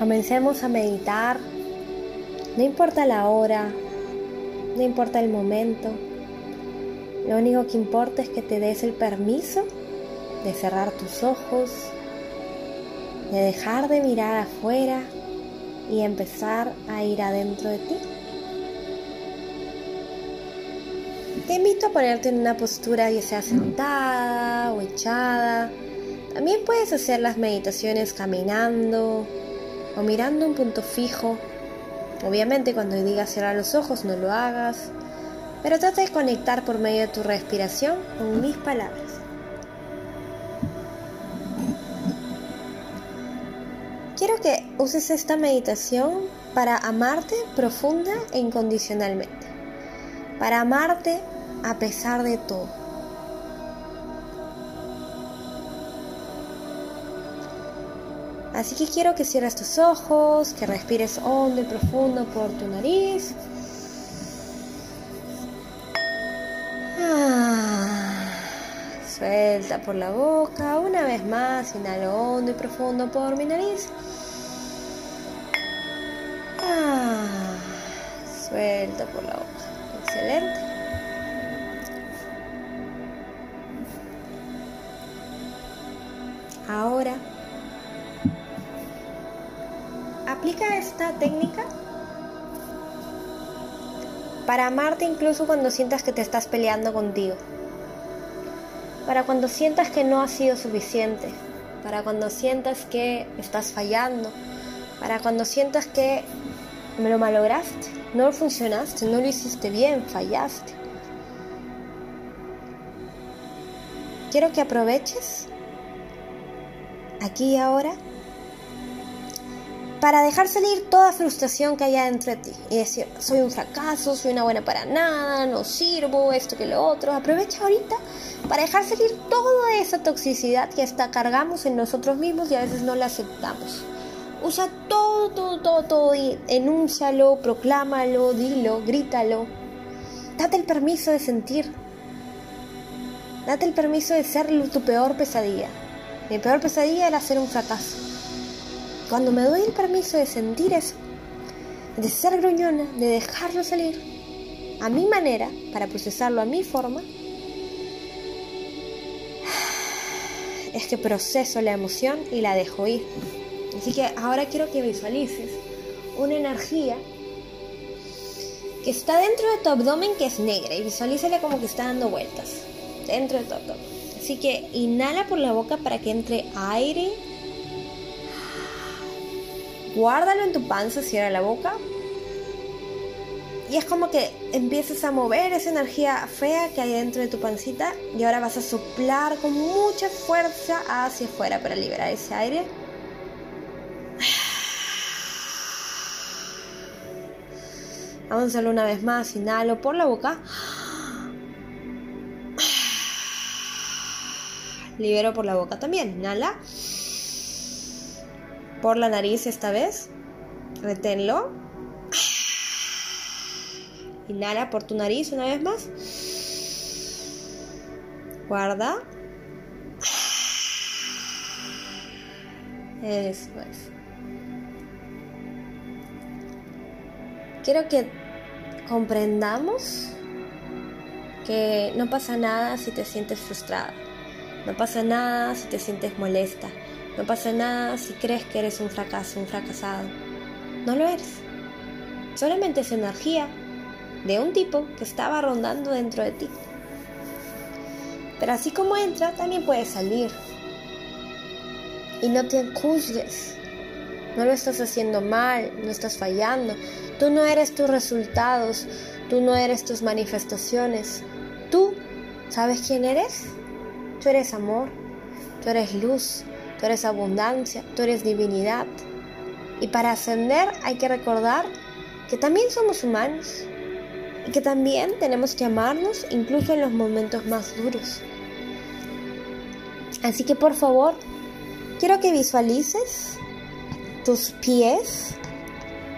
Comencemos a meditar. No importa la hora, no importa el momento. Lo único que importa es que te des el permiso de cerrar tus ojos, de dejar de mirar afuera y empezar a ir adentro de ti. Te invito a ponerte en una postura ya sea sentada o echada. También puedes hacer las meditaciones caminando o mirando un punto fijo. Obviamente cuando digas cerrar los ojos no lo hagas, pero trata de conectar por medio de tu respiración con mis palabras. Quiero que uses esta meditación para amarte profunda e incondicionalmente, para amarte a pesar de todo. Así que quiero que cierres tus ojos, que respires hondo y profundo por tu nariz. Ah, suelta por la boca. Una vez más, inhalo hondo y profundo por mi nariz. Ah, suelta por la boca. Excelente. Esta técnica para amarte incluso cuando sientas que te estás peleando contigo. Para cuando sientas que no ha sido suficiente. Para cuando sientas que estás fallando. Para cuando sientas que me lo malograste, no funcionaste, no lo hiciste bien, fallaste. Quiero que aproveches aquí y ahora para dejar salir toda frustración que haya dentro de ti y decir, soy un fracaso, soy una buena para nada, no sirvo, esto que lo otro. Aprovecha ahorita para dejar salir toda esa toxicidad que hasta cargamos en nosotros mismos y a veces no la aceptamos. Usa todo, todo, todo, todo y enúncialo, proclámalo, dilo, grítalo. Date el permiso de sentir. Date el permiso de ser tu peor pesadilla. Mi peor pesadilla era ser un fracaso. Cuando me doy el permiso de sentir eso, de ser gruñona, de dejarlo salir a mi manera, para procesarlo a mi forma, es que proceso la emoción y la dejo ir. Así que ahora quiero que visualices una energía que está dentro de tu abdomen que es negra y visualízala como que está dando vueltas dentro de tu abdomen. Así que inhala por la boca para que entre aire guárdalo en tu panza, cierra la boca. Y es como que empiezas a mover esa energía fea que hay dentro de tu pancita y ahora vas a soplar con mucha fuerza hacia afuera para liberar ese aire. Vamos a hacerlo una vez más. Inhalo por la boca. Libero por la boca también. Inhala por la nariz esta vez. Reténlo. Inhala por tu nariz una vez más. Guarda. Eso es. Quiero que comprendamos que no pasa nada si te sientes frustrada. No pasa nada si te sientes molesta. No pasa nada si crees que eres un fracaso, un fracasado. No lo eres. Solamente es energía de un tipo que estaba rondando dentro de ti. Pero así como entra, también puede salir. Y no te juzgues. No lo estás haciendo mal, no estás fallando. Tú no eres tus resultados, tú no eres tus manifestaciones. Tú, ¿sabes quién eres? Tú eres amor, tú eres luz, tú eres abundancia, tú eres divinidad. Y para ascender hay que recordar que también somos humanos y que también tenemos que amarnos incluso en los momentos más duros. Así que por favor, quiero que visualices tus pies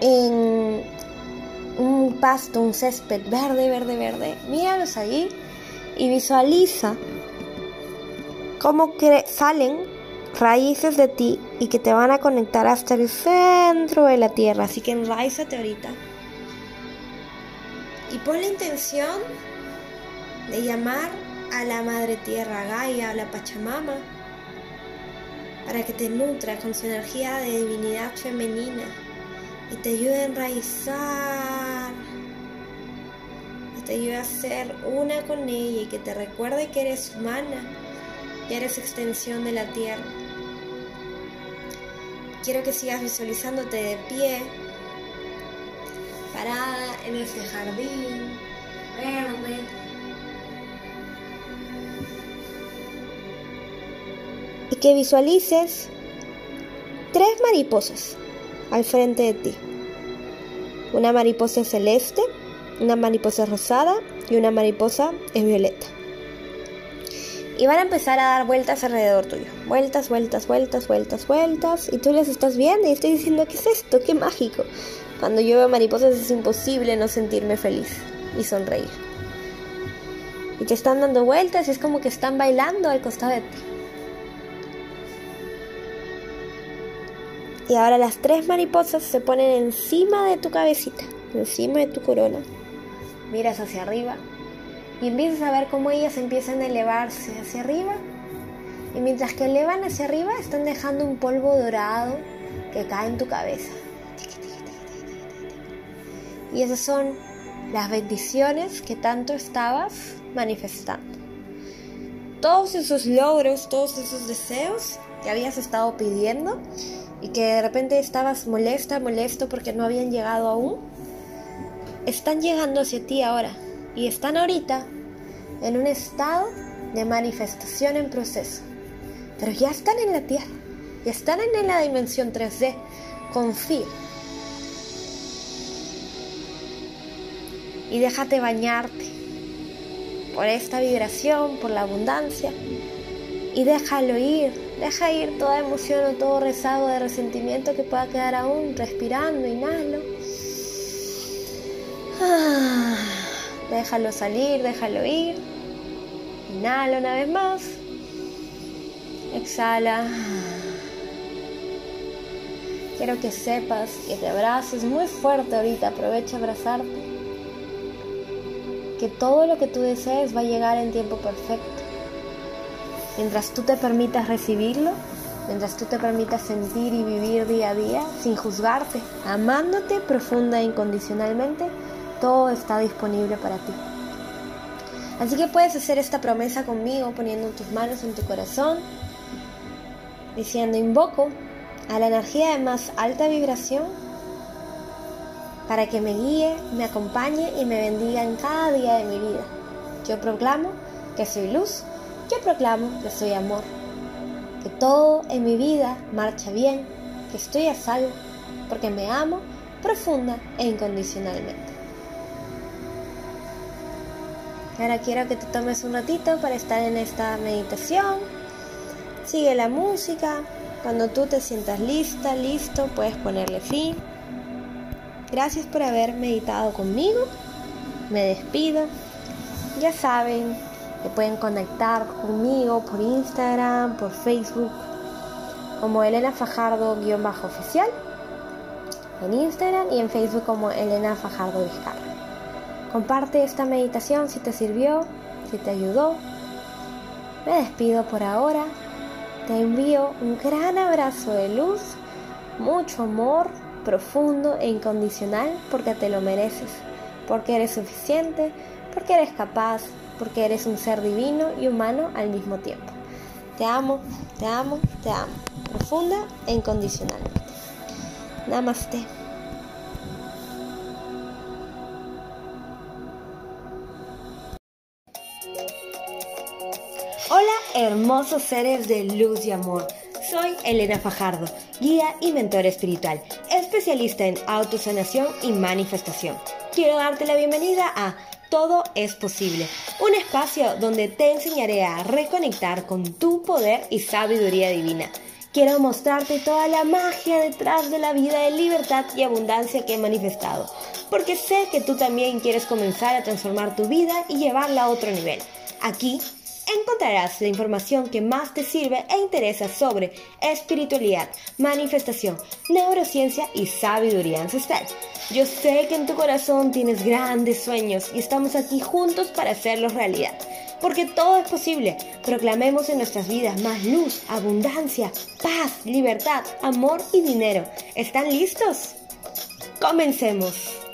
en un pasto, un césped verde, verde, verde. Míralos ahí y visualiza cómo salen raíces de ti y que te van a conectar hasta el centro de la tierra. Así que enraízate ahorita. Y pon la intención de llamar a la Madre Tierra, Gaia, a la Pachamama, para que te nutra con su energía de divinidad femenina y te ayude a enraizar, y te ayude a ser una con ella y que te recuerde que eres humana y eres extensión de la tierra. Quiero que sigas visualizándote de pie, parada en ese jardín verde. Y que visualices tres mariposas al frente de ti. Una mariposa celeste, una mariposa rosada y una mariposa es violeta y van a empezar a dar vueltas alrededor tuyo. Vueltas, vueltas, vueltas, vueltas, vueltas. Y tú las estás viendo y estoy diciendo, ¿qué es esto? ¡Qué mágico! Cuando yo veo mariposas es imposible no sentirme feliz y sonreír. Y te están dando vueltas y es como que están bailando al costado de ti. Y ahora las tres mariposas se ponen encima de tu cabecita, encima de tu corona. Miras hacia arriba y empiezas a ver cómo ellas empiezan a elevarse hacia arriba. Y mientras que elevan hacia arriba, están dejando un polvo dorado que cae en tu cabeza. Y esas son las bendiciones que tanto estabas manifestando. Todos esos logros, todos esos deseos que habías estado pidiendo y que de repente estabas molesta, molesto porque no habían llegado aún, están llegando hacia ti ahora y están ahorita en un estado de manifestación en proceso. Pero ya están en la Tierra, ya están en la dimensión 3D. Confía. Y déjate bañarte por esta vibración, por la abundancia. Y déjalo ir, deja ir toda emoción o todo rezago de resentimiento que pueda quedar aún respirando, inhalo. Ah. Déjalo salir, déjalo ir. Inhala una vez más. Exhala. Quiero que sepas que te abraces muy fuerte ahorita. Aprovecha abrazarte. Que todo lo que tú desees va a llegar en tiempo perfecto. Mientras tú te permitas recibirlo, mientras tú te permitas sentir y vivir día a día sin juzgarte, amándote profunda e incondicionalmente, todo está disponible para ti. Así que puedes hacer esta promesa conmigo poniendo tus manos en tu corazón, diciendo invoco a la energía de más alta vibración para que me guíe, me acompañe y me bendiga en cada día de mi vida. Yo proclamo que soy luz, yo proclamo que soy amor, que todo en mi vida marcha bien, que estoy a salvo, porque me amo profunda e incondicionalmente. Ahora quiero que te tomes un ratito para estar en esta meditación. Sigue la música. Cuando tú te sientas lista, listo, puedes ponerle fin. Gracias por haber meditado conmigo. Me despido. Ya saben que pueden conectar conmigo por Instagram, por Facebook, como Elena Fajardo-oficial en Instagram y en Facebook como Elena Fajardo Vizcarra. Comparte esta meditación si te sirvió, si te ayudó. Me despido por ahora. Te envío un gran abrazo de luz, mucho amor profundo e incondicional porque te lo mereces, porque eres suficiente, porque eres capaz, porque eres un ser divino y humano al mismo tiempo. Te amo, te amo, te amo, profunda e incondicionalmente. Namaste. Hermosos seres de luz y amor. Soy Elena Fajardo, guía y mentor espiritual, especialista en autosanación y manifestación. Quiero darte la bienvenida a Todo es posible, un espacio donde te enseñaré a reconectar con tu poder y sabiduría divina. Quiero mostrarte toda la magia detrás de la vida de libertad y abundancia que he manifestado, porque sé que tú también quieres comenzar a transformar tu vida y llevarla a otro nivel. Aquí encontrarás la información que más te sirve e interesa sobre espiritualidad, manifestación, neurociencia y sabiduría ancestral. Yo sé que en tu corazón tienes grandes sueños y estamos aquí juntos para hacerlos realidad. Porque todo es posible. Proclamemos en nuestras vidas más luz, abundancia, paz, libertad, amor y dinero. ¿Están listos? Comencemos.